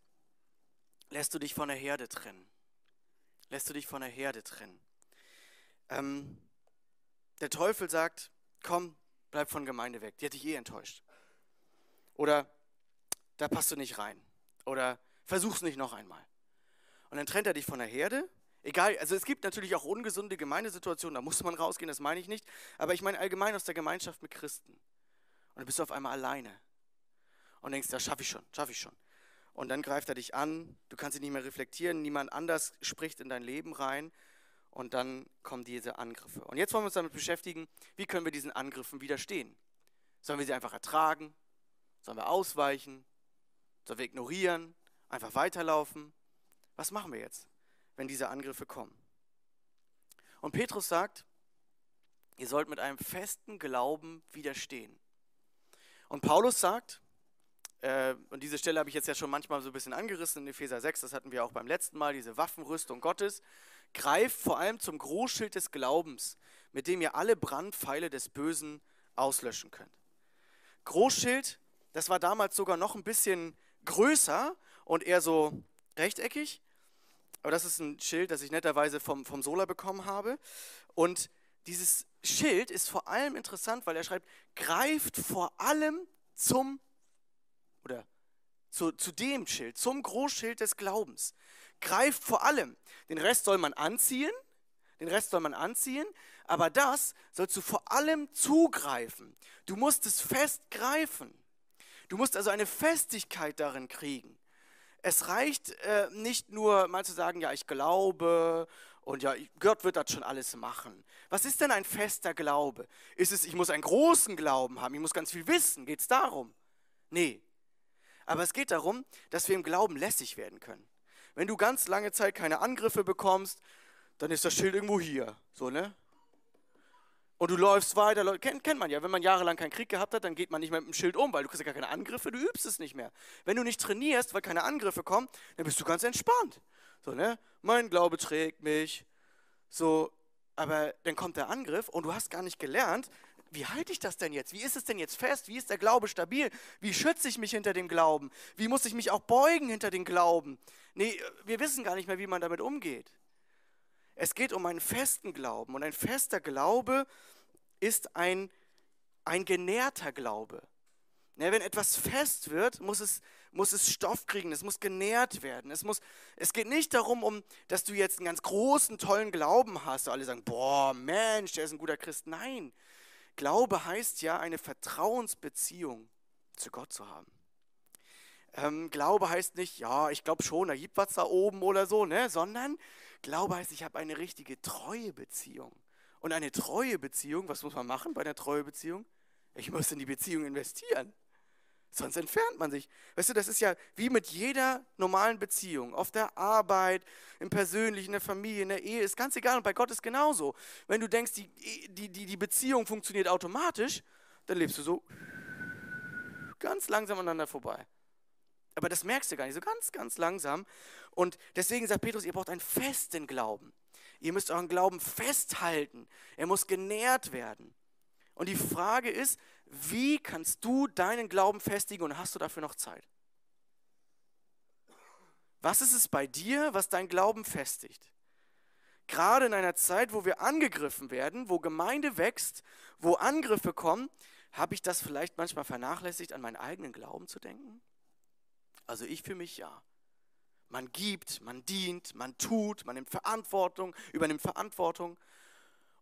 lässt du dich von der Herde trennen. Lässt du dich von der Herde trennen. Ähm, der Teufel sagt, komm, bleib von Gemeinde weg, die hat dich eh enttäuscht. Oder da passt du nicht rein. Oder versuch's nicht noch einmal. Und dann trennt er dich von der Herde. Egal, also es gibt natürlich auch ungesunde Gemeindesituationen, da muss man rausgehen, das meine ich nicht. Aber ich meine allgemein aus der Gemeinschaft mit Christen. Und dann bist du auf einmal alleine. Und denkst, das schaffe ich schon, schaffe ich schon. Und dann greift er dich an, du kannst dich nicht mehr reflektieren, niemand anders spricht in dein Leben rein. Und dann kommen diese Angriffe. Und jetzt wollen wir uns damit beschäftigen, wie können wir diesen Angriffen widerstehen? Sollen wir sie einfach ertragen? Sollen wir ausweichen? Sollen wir ignorieren? Einfach weiterlaufen? Was machen wir jetzt, wenn diese Angriffe kommen? Und Petrus sagt, ihr sollt mit einem festen Glauben widerstehen. Und Paulus sagt, äh, und diese Stelle habe ich jetzt ja schon manchmal so ein bisschen angerissen in Epheser 6, das hatten wir auch beim letzten Mal, diese Waffenrüstung Gottes, greift vor allem zum Großschild des Glaubens, mit dem ihr alle Brandpfeile des Bösen auslöschen könnt. Großschild das war damals sogar noch ein bisschen größer und eher so rechteckig. Aber das ist ein Schild, das ich netterweise vom, vom Sola bekommen habe. Und dieses Schild ist vor allem interessant, weil er schreibt, greift vor allem zum, oder zu, zu dem Schild, zum Großschild des Glaubens. Greift vor allem. Den Rest soll man anziehen, den Rest soll man anziehen, aber das sollst du vor allem zugreifen. Du musst es fest greifen. Du musst also eine Festigkeit darin kriegen. Es reicht äh, nicht nur mal zu sagen, ja, ich glaube und ja, Gott wird das schon alles machen. Was ist denn ein fester Glaube? Ist es, ich muss einen großen Glauben haben, ich muss ganz viel wissen? Geht es darum? Nee. Aber es geht darum, dass wir im Glauben lässig werden können. Wenn du ganz lange Zeit keine Angriffe bekommst, dann ist das Schild irgendwo hier. So, ne? Und du läufst weiter, kennt, kennt man ja, wenn man jahrelang keinen Krieg gehabt hat, dann geht man nicht mehr mit dem Schild um, weil du kriegst ja gar keine Angriffe, du übst es nicht mehr. Wenn du nicht trainierst, weil keine Angriffe kommen, dann bist du ganz entspannt. So, ne? Mein Glaube trägt mich. So, aber dann kommt der Angriff und du hast gar nicht gelernt, wie halte ich das denn jetzt? Wie ist es denn jetzt fest? Wie ist der Glaube stabil? Wie schütze ich mich hinter dem Glauben? Wie muss ich mich auch beugen hinter dem Glauben? Nee, wir wissen gar nicht mehr, wie man damit umgeht. Es geht um einen festen Glauben und ein fester Glaube ist ein, ein genährter Glaube. Ja, wenn etwas fest wird, muss es, muss es Stoff kriegen, es muss genährt werden. Es, muss, es geht nicht darum, um, dass du jetzt einen ganz großen, tollen Glauben hast. Alle sagen, boah, Mensch, der ist ein guter Christ. Nein, Glaube heißt ja, eine Vertrauensbeziehung zu Gott zu haben. Ähm, Glaube heißt nicht, ja, ich glaube schon, da gibt was da oben oder so, ne? sondern Glaube heißt, ich habe eine richtige treue Beziehung. Und eine treue Beziehung, was muss man machen bei einer treue Beziehung? Ich muss in die Beziehung investieren. Sonst entfernt man sich. Weißt du, das ist ja wie mit jeder normalen Beziehung. Auf der Arbeit, im Persönlichen, in der Familie, in der Ehe, ist ganz egal. Und bei Gott ist genauso. Wenn du denkst, die, die, die, die Beziehung funktioniert automatisch, dann lebst du so ganz langsam aneinander vorbei. Aber das merkst du gar nicht, so ganz, ganz langsam. Und deswegen sagt Petrus, ihr braucht einen festen Glauben. Ihr müsst euren Glauben festhalten. Er muss genährt werden. Und die Frage ist, wie kannst du deinen Glauben festigen und hast du dafür noch Zeit? Was ist es bei dir, was dein Glauben festigt? Gerade in einer Zeit, wo wir angegriffen werden, wo Gemeinde wächst, wo Angriffe kommen, habe ich das vielleicht manchmal vernachlässigt, an meinen eigenen Glauben zu denken? Also ich für mich ja. Man gibt, man dient, man tut, man nimmt Verantwortung, übernimmt Verantwortung.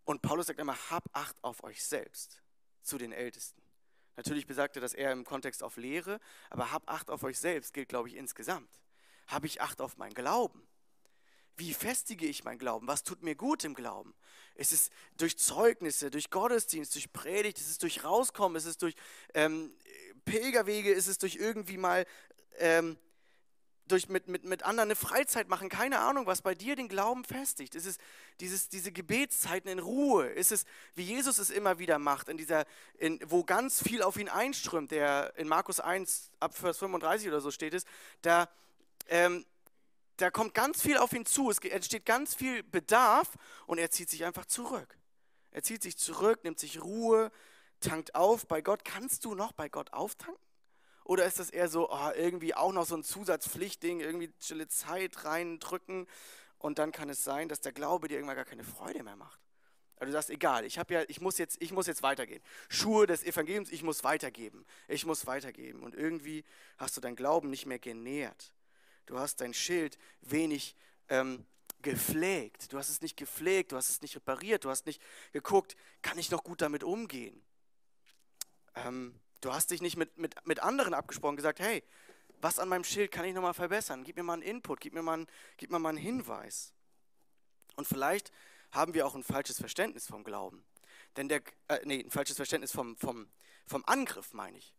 Und Paulus sagt immer, hab Acht auf euch selbst zu den Ältesten. Natürlich besagte das eher im Kontext auf Lehre, aber hab Acht auf euch selbst gilt, glaube ich, insgesamt. Habe ich Acht auf meinen Glauben? Wie festige ich meinen Glauben? Was tut mir gut im Glauben? Ist es durch Zeugnisse, durch Gottesdienst, durch Predigt, ist es durch Rauskommen, ist es durch ähm, Pilgerwege, ist es durch irgendwie mal ähm, durch mit, mit, mit anderen eine Freizeit machen, keine Ahnung, was bei dir den Glauben festigt. Ist es dieses, diese Gebetszeiten in Ruhe? Ist es, wie Jesus es immer wieder macht, in dieser, in, wo ganz viel auf ihn einströmt, der in Markus 1 ab Vers 35 oder so steht es, da, ähm, da kommt ganz viel auf ihn zu, es entsteht ganz viel Bedarf und er zieht sich einfach zurück. Er zieht sich zurück, nimmt sich Ruhe, tankt auf bei Gott. Kannst du noch bei Gott auftanken? Oder ist das eher so, oh, irgendwie auch noch so ein Zusatzpflichtding, irgendwie stille Zeit reindrücken und dann kann es sein, dass der Glaube dir irgendwann gar keine Freude mehr macht. Also du sagst, egal, ich, ja, ich, muss jetzt, ich muss jetzt weitergehen. Schuhe des Evangeliums, ich muss weitergeben. Ich muss weitergeben. Und irgendwie hast du dein Glauben nicht mehr genährt. Du hast dein Schild wenig ähm, gepflegt. Du hast es nicht gepflegt, du hast es nicht repariert, du hast nicht geguckt, kann ich noch gut damit umgehen. Ähm, du hast dich nicht mit, mit, mit anderen abgesprochen, gesagt, hey, was an meinem Schild kann ich nochmal verbessern? Gib mir mal einen Input, gib mir mal einen, gib mir mal einen Hinweis. Und vielleicht haben wir auch ein falsches Verständnis vom Glauben. Denn der, äh, nee, ein falsches Verständnis vom, vom, vom Angriff, meine ich.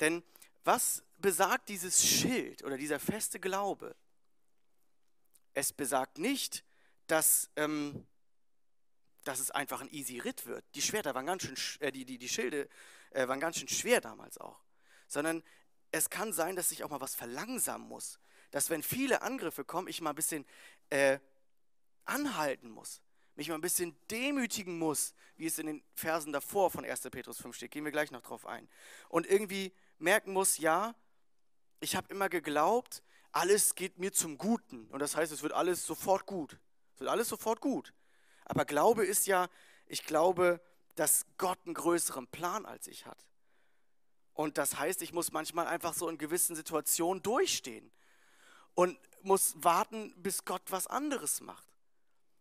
Denn was besagt dieses Schild oder dieser feste Glaube? Es besagt nicht, dass, ähm, dass es einfach ein easy Ritt wird. Die Schwerter waren ganz schön, äh, die, die, die Schilde äh, waren ganz schön schwer damals auch. Sondern es kann sein, dass ich auch mal was verlangsamen muss. Dass wenn viele Angriffe kommen, ich mal ein bisschen äh, anhalten muss. Mich mal ein bisschen demütigen muss, wie es in den Versen davor von 1. Petrus 5 steht. Gehen wir gleich noch drauf ein. Und irgendwie merken muss, ja, ich habe immer geglaubt, alles geht mir zum Guten. Und das heißt, es wird alles sofort gut. Es wird alles sofort gut. Aber Glaube ist ja, ich glaube, dass Gott einen größeren Plan als ich hat. Und das heißt, ich muss manchmal einfach so in gewissen Situationen durchstehen und muss warten, bis Gott was anderes macht.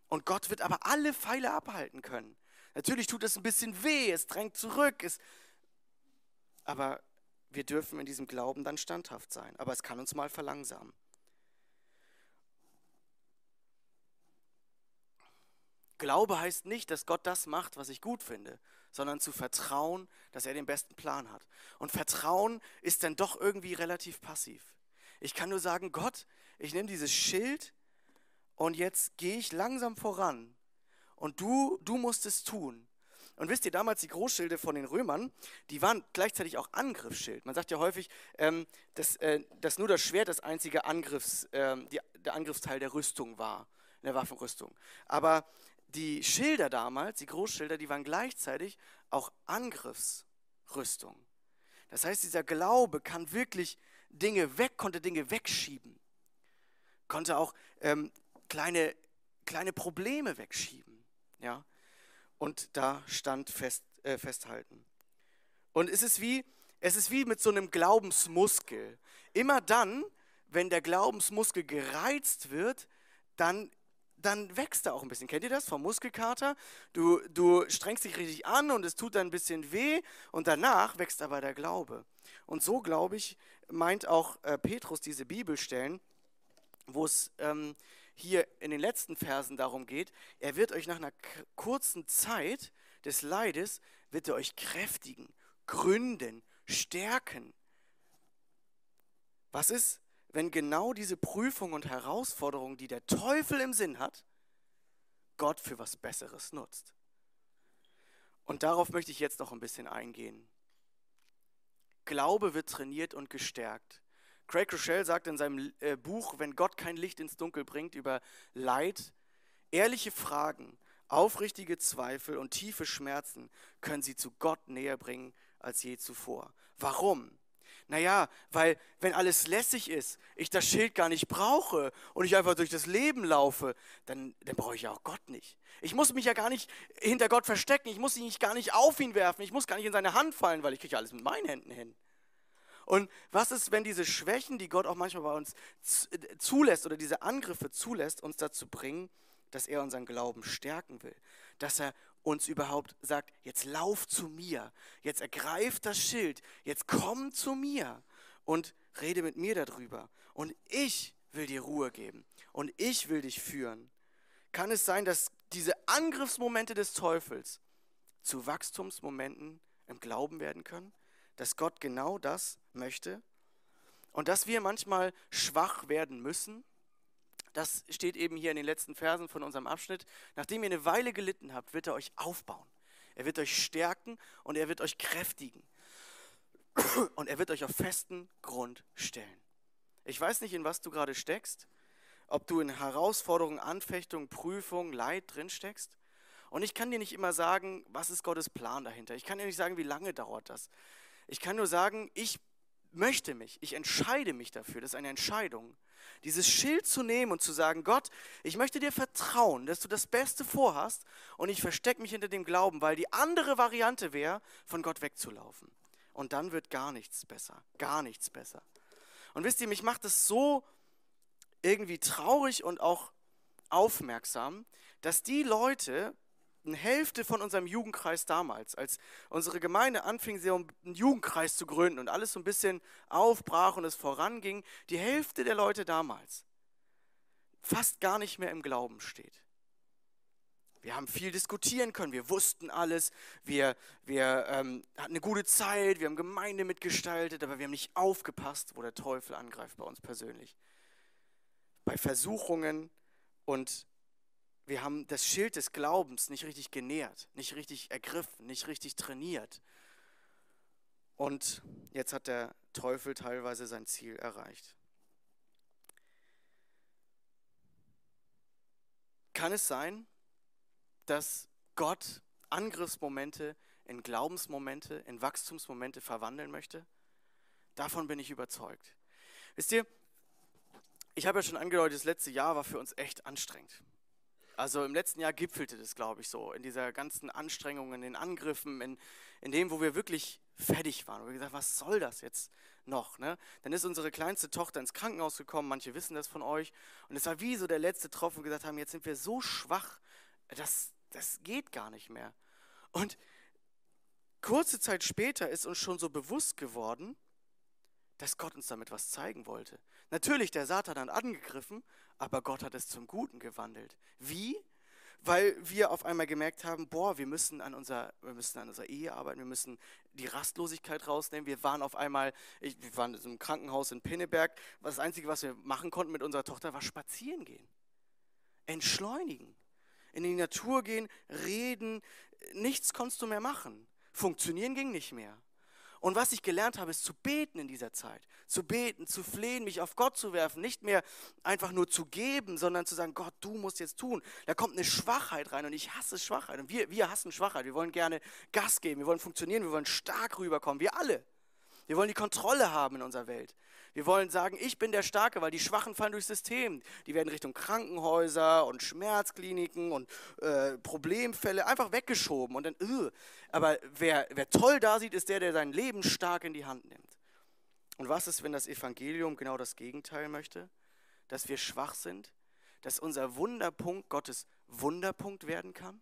Und Gott wird aber alle Pfeile abhalten können. Natürlich tut es ein bisschen weh, es drängt zurück, es, aber wir dürfen in diesem Glauben dann standhaft sein. Aber es kann uns mal verlangsamen. Glaube heißt nicht, dass Gott das macht, was ich gut finde, sondern zu vertrauen, dass er den besten Plan hat. Und Vertrauen ist dann doch irgendwie relativ passiv. Ich kann nur sagen, Gott, ich nehme dieses Schild und jetzt gehe ich langsam voran. Und du, du musst es tun. Und wisst ihr, damals die Großschilde von den Römern, die waren gleichzeitig auch Angriffsschild. Man sagt ja häufig, ähm, dass, äh, dass nur das Schwert das einzige Angriffs, äh, die, der Angriffsteil der Rüstung war, in der Waffenrüstung. Aber die Schilder damals, die Großschilder, die waren gleichzeitig auch Angriffsrüstung. Das heißt, dieser Glaube kann wirklich Dinge weg, konnte Dinge wegschieben, konnte auch ähm, kleine, kleine Probleme wegschieben. Ja? Und da stand fest, äh, festhalten. Und es ist, wie, es ist wie mit so einem Glaubensmuskel. Immer dann, wenn der Glaubensmuskel gereizt wird, dann dann wächst er auch ein bisschen. Kennt ihr das vom Muskelkater? Du, du strengst dich richtig an und es tut dann ein bisschen weh und danach wächst aber der Glaube. Und so, glaube ich, meint auch äh, Petrus diese Bibelstellen, wo es ähm, hier in den letzten Versen darum geht, er wird euch nach einer kurzen Zeit des Leides, wird er euch kräftigen, gründen, stärken. Was ist, wenn genau diese Prüfung und Herausforderung, die der Teufel im Sinn hat, Gott für was Besseres nutzt. Und darauf möchte ich jetzt noch ein bisschen eingehen. Glaube wird trainiert und gestärkt. Craig Rochelle sagt in seinem äh, Buch, wenn Gott kein Licht ins Dunkel bringt, über Leid, ehrliche Fragen, aufrichtige Zweifel und tiefe Schmerzen können sie zu Gott näher bringen als je zuvor. Warum? Naja, weil wenn alles lässig ist, ich das Schild gar nicht brauche und ich einfach durch das Leben laufe, dann, dann brauche ich ja auch Gott nicht. Ich muss mich ja gar nicht hinter Gott verstecken, ich muss ihn gar nicht auf ihn werfen, ich muss gar nicht in seine Hand fallen, weil ich kriege alles mit meinen Händen hin. Und was ist, wenn diese Schwächen, die Gott auch manchmal bei uns zulässt oder diese Angriffe zulässt, uns dazu bringen, dass er unseren Glauben stärken will, dass er uns überhaupt sagt, jetzt lauf zu mir, jetzt ergreif das Schild, jetzt komm zu mir und rede mit mir darüber. Und ich will dir Ruhe geben und ich will dich führen. Kann es sein, dass diese Angriffsmomente des Teufels zu Wachstumsmomenten im Glauben werden können? Dass Gott genau das möchte? Und dass wir manchmal schwach werden müssen? Das steht eben hier in den letzten Versen von unserem Abschnitt. Nachdem ihr eine Weile gelitten habt, wird er euch aufbauen. Er wird euch stärken und er wird euch kräftigen. Und er wird euch auf festen Grund stellen. Ich weiß nicht, in was du gerade steckst, ob du in Herausforderungen, Anfechtungen, Prüfungen, Leid drinsteckst. Und ich kann dir nicht immer sagen, was ist Gottes Plan dahinter. Ich kann dir nicht sagen, wie lange dauert das. Ich kann nur sagen, ich möchte mich, ich entscheide mich dafür, das ist eine Entscheidung, dieses Schild zu nehmen und zu sagen, Gott, ich möchte dir vertrauen, dass du das Beste vorhast und ich verstecke mich hinter dem Glauben, weil die andere Variante wäre, von Gott wegzulaufen. Und dann wird gar nichts besser, gar nichts besser. Und wisst ihr, mich macht es so irgendwie traurig und auch aufmerksam, dass die Leute, eine Hälfte von unserem Jugendkreis damals, als unsere Gemeinde anfing, so einen Jugendkreis zu gründen und alles so ein bisschen aufbrach und es voranging, die Hälfte der Leute damals fast gar nicht mehr im Glauben steht. Wir haben viel diskutieren können, wir wussten alles, wir, wir ähm, hatten eine gute Zeit, wir haben Gemeinde mitgestaltet, aber wir haben nicht aufgepasst, wo der Teufel angreift bei uns persönlich. Bei Versuchungen und wir haben das Schild des Glaubens nicht richtig genährt, nicht richtig ergriffen, nicht richtig trainiert. Und jetzt hat der Teufel teilweise sein Ziel erreicht. Kann es sein, dass Gott Angriffsmomente in Glaubensmomente, in Wachstumsmomente verwandeln möchte? Davon bin ich überzeugt. Wisst ihr, ich habe ja schon angedeutet, das letzte Jahr war für uns echt anstrengend. Also im letzten Jahr gipfelte das, glaube ich, so, in dieser ganzen Anstrengung, in den Angriffen, in, in dem, wo wir wirklich fertig waren. Und wir gesagt, was soll das jetzt noch? Ne? Dann ist unsere kleinste Tochter ins Krankenhaus gekommen, manche wissen das von euch. Und es war wie so der letzte Tropfen, wo wir gesagt haben, jetzt sind wir so schwach, das, das geht gar nicht mehr. Und kurze Zeit später ist uns schon so bewusst geworden, dass Gott uns damit was zeigen wollte. Natürlich, der Satan hat angegriffen, aber Gott hat es zum Guten gewandelt. Wie? Weil wir auf einmal gemerkt haben, boah, wir müssen an unserer, wir müssen an unserer Ehe arbeiten, wir müssen die Rastlosigkeit rausnehmen. Wir waren auf einmal, ich, wir waren einem Krankenhaus in Pinneberg. Das Einzige, was wir machen konnten mit unserer Tochter, war spazieren gehen. Entschleunigen. In die Natur gehen, reden. Nichts konntest du mehr machen. Funktionieren ging nicht mehr. Und was ich gelernt habe, ist zu beten in dieser Zeit. Zu beten, zu flehen, mich auf Gott zu werfen. Nicht mehr einfach nur zu geben, sondern zu sagen, Gott, du musst jetzt tun. Da kommt eine Schwachheit rein und ich hasse Schwachheit. Und wir, wir hassen Schwachheit. Wir wollen gerne Gas geben, wir wollen funktionieren, wir wollen stark rüberkommen. Wir alle. Wir wollen die Kontrolle haben in unserer Welt. Wir wollen sagen, ich bin der Starke, weil die Schwachen fallen durchs System. Die werden Richtung Krankenhäuser und Schmerzkliniken und äh, Problemfälle einfach weggeschoben. Und dann, uh. aber wer, wer toll da sieht, ist der, der sein Leben stark in die Hand nimmt. Und was ist, wenn das Evangelium genau das Gegenteil möchte? Dass wir schwach sind? Dass unser Wunderpunkt Gottes Wunderpunkt werden kann?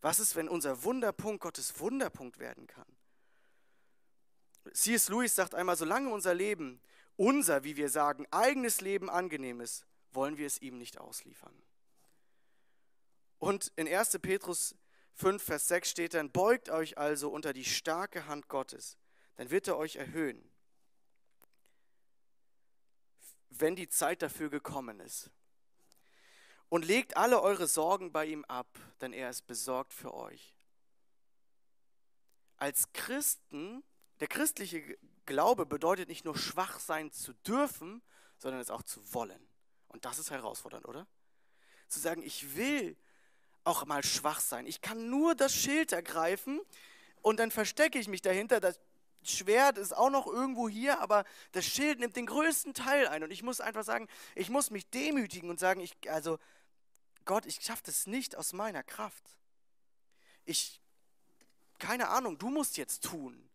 Was ist, wenn unser Wunderpunkt Gottes Wunderpunkt werden kann? C.S. Lewis sagt einmal, solange unser Leben, unser, wie wir sagen, eigenes Leben angenehm ist, wollen wir es ihm nicht ausliefern. Und in 1. Petrus 5, Vers 6 steht dann, beugt euch also unter die starke Hand Gottes, dann wird er euch erhöhen, wenn die Zeit dafür gekommen ist. Und legt alle eure Sorgen bei ihm ab, denn er ist besorgt für euch. Als Christen der christliche Glaube bedeutet nicht nur schwach sein zu dürfen, sondern es auch zu wollen. Und das ist herausfordernd, oder? Zu sagen, ich will auch mal schwach sein. Ich kann nur das Schild ergreifen und dann verstecke ich mich dahinter. Das Schwert ist auch noch irgendwo hier, aber das Schild nimmt den größten Teil ein. Und ich muss einfach sagen, ich muss mich demütigen und sagen, ich, also Gott, ich schaffe das nicht aus meiner Kraft. Ich, keine Ahnung, du musst jetzt tun.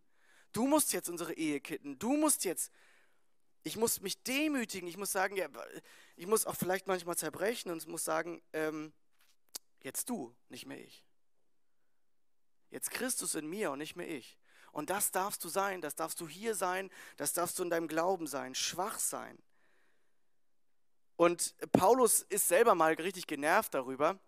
Du musst jetzt unsere Ehe kitten. Du musst jetzt. Ich muss mich demütigen. Ich muss sagen, ja, ich muss auch vielleicht manchmal zerbrechen und muss sagen, ähm, jetzt du, nicht mehr ich. Jetzt Christus in mir und nicht mehr ich. Und das darfst du sein, das darfst du hier sein, das darfst du in deinem Glauben sein, schwach sein. Und Paulus ist selber mal richtig genervt darüber.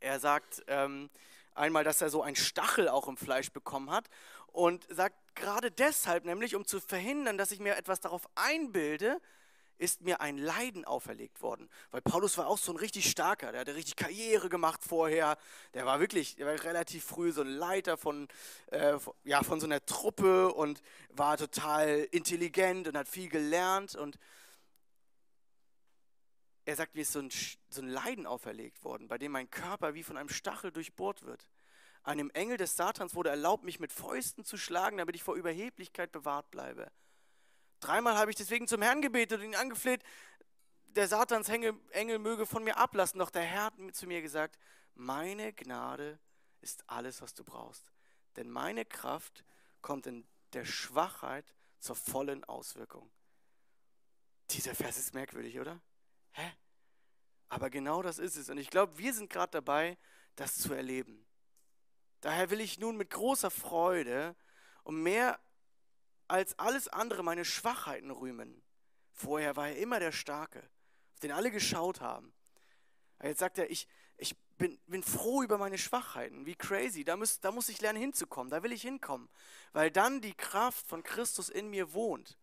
Er sagt ähm, einmal, dass er so einen Stachel auch im Fleisch bekommen hat und sagt, gerade deshalb, nämlich um zu verhindern, dass ich mir etwas darauf einbilde, ist mir ein Leiden auferlegt worden. Weil Paulus war auch so ein richtig starker, der hatte richtig Karriere gemacht vorher. Der war wirklich, der war relativ früh so ein Leiter von, äh, ja, von so einer Truppe und war total intelligent und hat viel gelernt. Und er sagt, mir ist so ein, so ein Leiden auferlegt worden, bei dem mein Körper wie von einem Stachel durchbohrt wird. Einem Engel des Satans wurde erlaubt, mich mit Fäusten zu schlagen, damit ich vor Überheblichkeit bewahrt bleibe. Dreimal habe ich deswegen zum Herrn gebetet und ihn angefleht, der Satans Engel möge von mir ablassen. Doch der Herr hat zu mir gesagt, meine Gnade ist alles, was du brauchst. Denn meine Kraft kommt in der Schwachheit zur vollen Auswirkung. Dieser Vers ist merkwürdig, oder? Hä? Aber genau das ist es. Und ich glaube, wir sind gerade dabei, das zu erleben. Daher will ich nun mit großer Freude und mehr als alles andere meine Schwachheiten rühmen. Vorher war er immer der Starke, auf den alle geschaut haben. Jetzt sagt er, ich, ich bin, bin froh über meine Schwachheiten. Wie crazy. Da muss, da muss ich lernen hinzukommen. Da will ich hinkommen. Weil dann die Kraft von Christus in mir wohnt.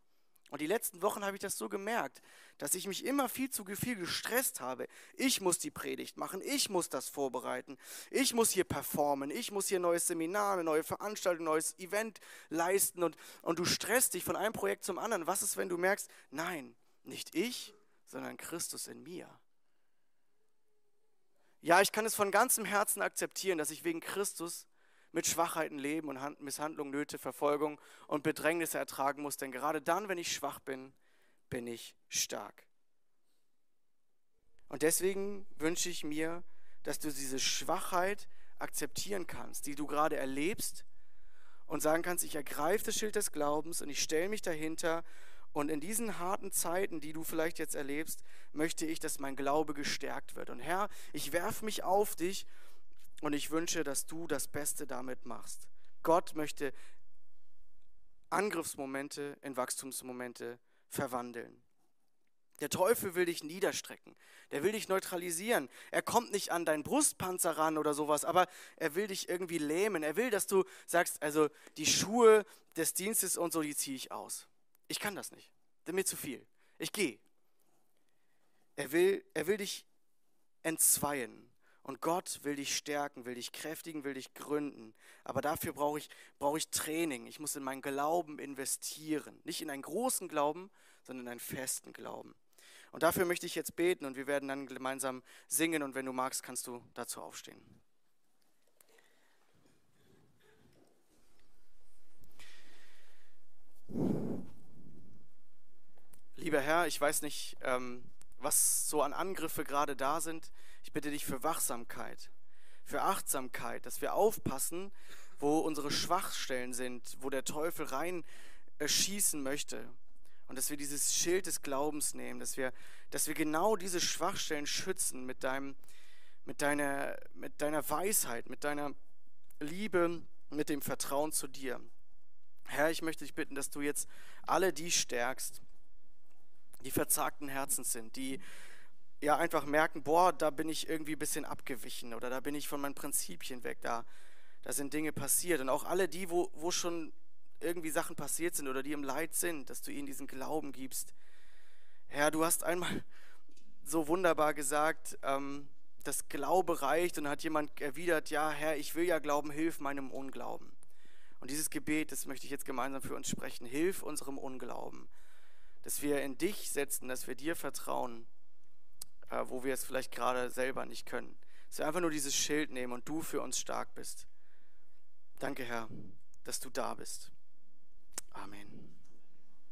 Und die letzten Wochen habe ich das so gemerkt, dass ich mich immer viel zu viel gestresst habe. Ich muss die Predigt machen, ich muss das vorbereiten, ich muss hier performen, ich muss hier ein neues Seminar, eine neue Veranstaltung, ein neues Event leisten und, und du stresst dich von einem Projekt zum anderen. Was ist, wenn du merkst, nein, nicht ich, sondern Christus in mir? Ja, ich kann es von ganzem Herzen akzeptieren, dass ich wegen Christus mit Schwachheiten leben und Misshandlung, Nöte, Verfolgung und Bedrängnisse ertragen muss. Denn gerade dann, wenn ich schwach bin, bin ich stark. Und deswegen wünsche ich mir, dass du diese Schwachheit akzeptieren kannst, die du gerade erlebst und sagen kannst, ich ergreife das Schild des Glaubens und ich stelle mich dahinter und in diesen harten Zeiten, die du vielleicht jetzt erlebst, möchte ich, dass mein Glaube gestärkt wird. Und Herr, ich werfe mich auf dich und ich wünsche, dass du das Beste damit machst. Gott möchte Angriffsmomente in Wachstumsmomente verwandeln. Der Teufel will dich niederstrecken. Der will dich neutralisieren. Er kommt nicht an deinen Brustpanzer ran oder sowas, aber er will dich irgendwie lähmen. Er will, dass du sagst, also die Schuhe des Dienstes und so, die ziehe ich aus. Ich kann das nicht. Das ist mir zu viel. Ich gehe. Er will, er will dich entzweien. Und Gott will dich stärken, will dich kräftigen, will dich gründen. Aber dafür brauche ich, brauche ich Training. Ich muss in meinen Glauben investieren. Nicht in einen großen Glauben, sondern in einen festen Glauben. Und dafür möchte ich jetzt beten und wir werden dann gemeinsam singen. Und wenn du magst, kannst du dazu aufstehen. Lieber Herr, ich weiß nicht, ähm, was so an Angriffe gerade da sind. Ich bitte dich für Wachsamkeit, für Achtsamkeit, dass wir aufpassen, wo unsere Schwachstellen sind, wo der Teufel rein äh, schießen möchte. Und dass wir dieses Schild des Glaubens nehmen, dass wir, dass wir genau diese Schwachstellen schützen mit, deinem, mit, deiner, mit deiner Weisheit, mit deiner Liebe, mit dem Vertrauen zu dir. Herr, ich möchte dich bitten, dass du jetzt alle die stärkst, die verzagten Herzens sind, die ja einfach merken, boah, da bin ich irgendwie ein bisschen abgewichen oder da bin ich von meinen Prinzipien weg, da, da sind Dinge passiert. Und auch alle die, wo, wo schon irgendwie Sachen passiert sind oder die im Leid sind, dass du ihnen diesen Glauben gibst. Herr, du hast einmal so wunderbar gesagt, ähm, dass Glaube reicht und hat jemand erwidert, ja Herr, ich will ja glauben, hilf meinem Unglauben. Und dieses Gebet, das möchte ich jetzt gemeinsam für uns sprechen, hilf unserem Unglauben dass wir in dich setzen, dass wir dir vertrauen, äh, wo wir es vielleicht gerade selber nicht können. Dass wir einfach nur dieses Schild nehmen und du für uns stark bist. Danke, Herr, dass du da bist. Amen.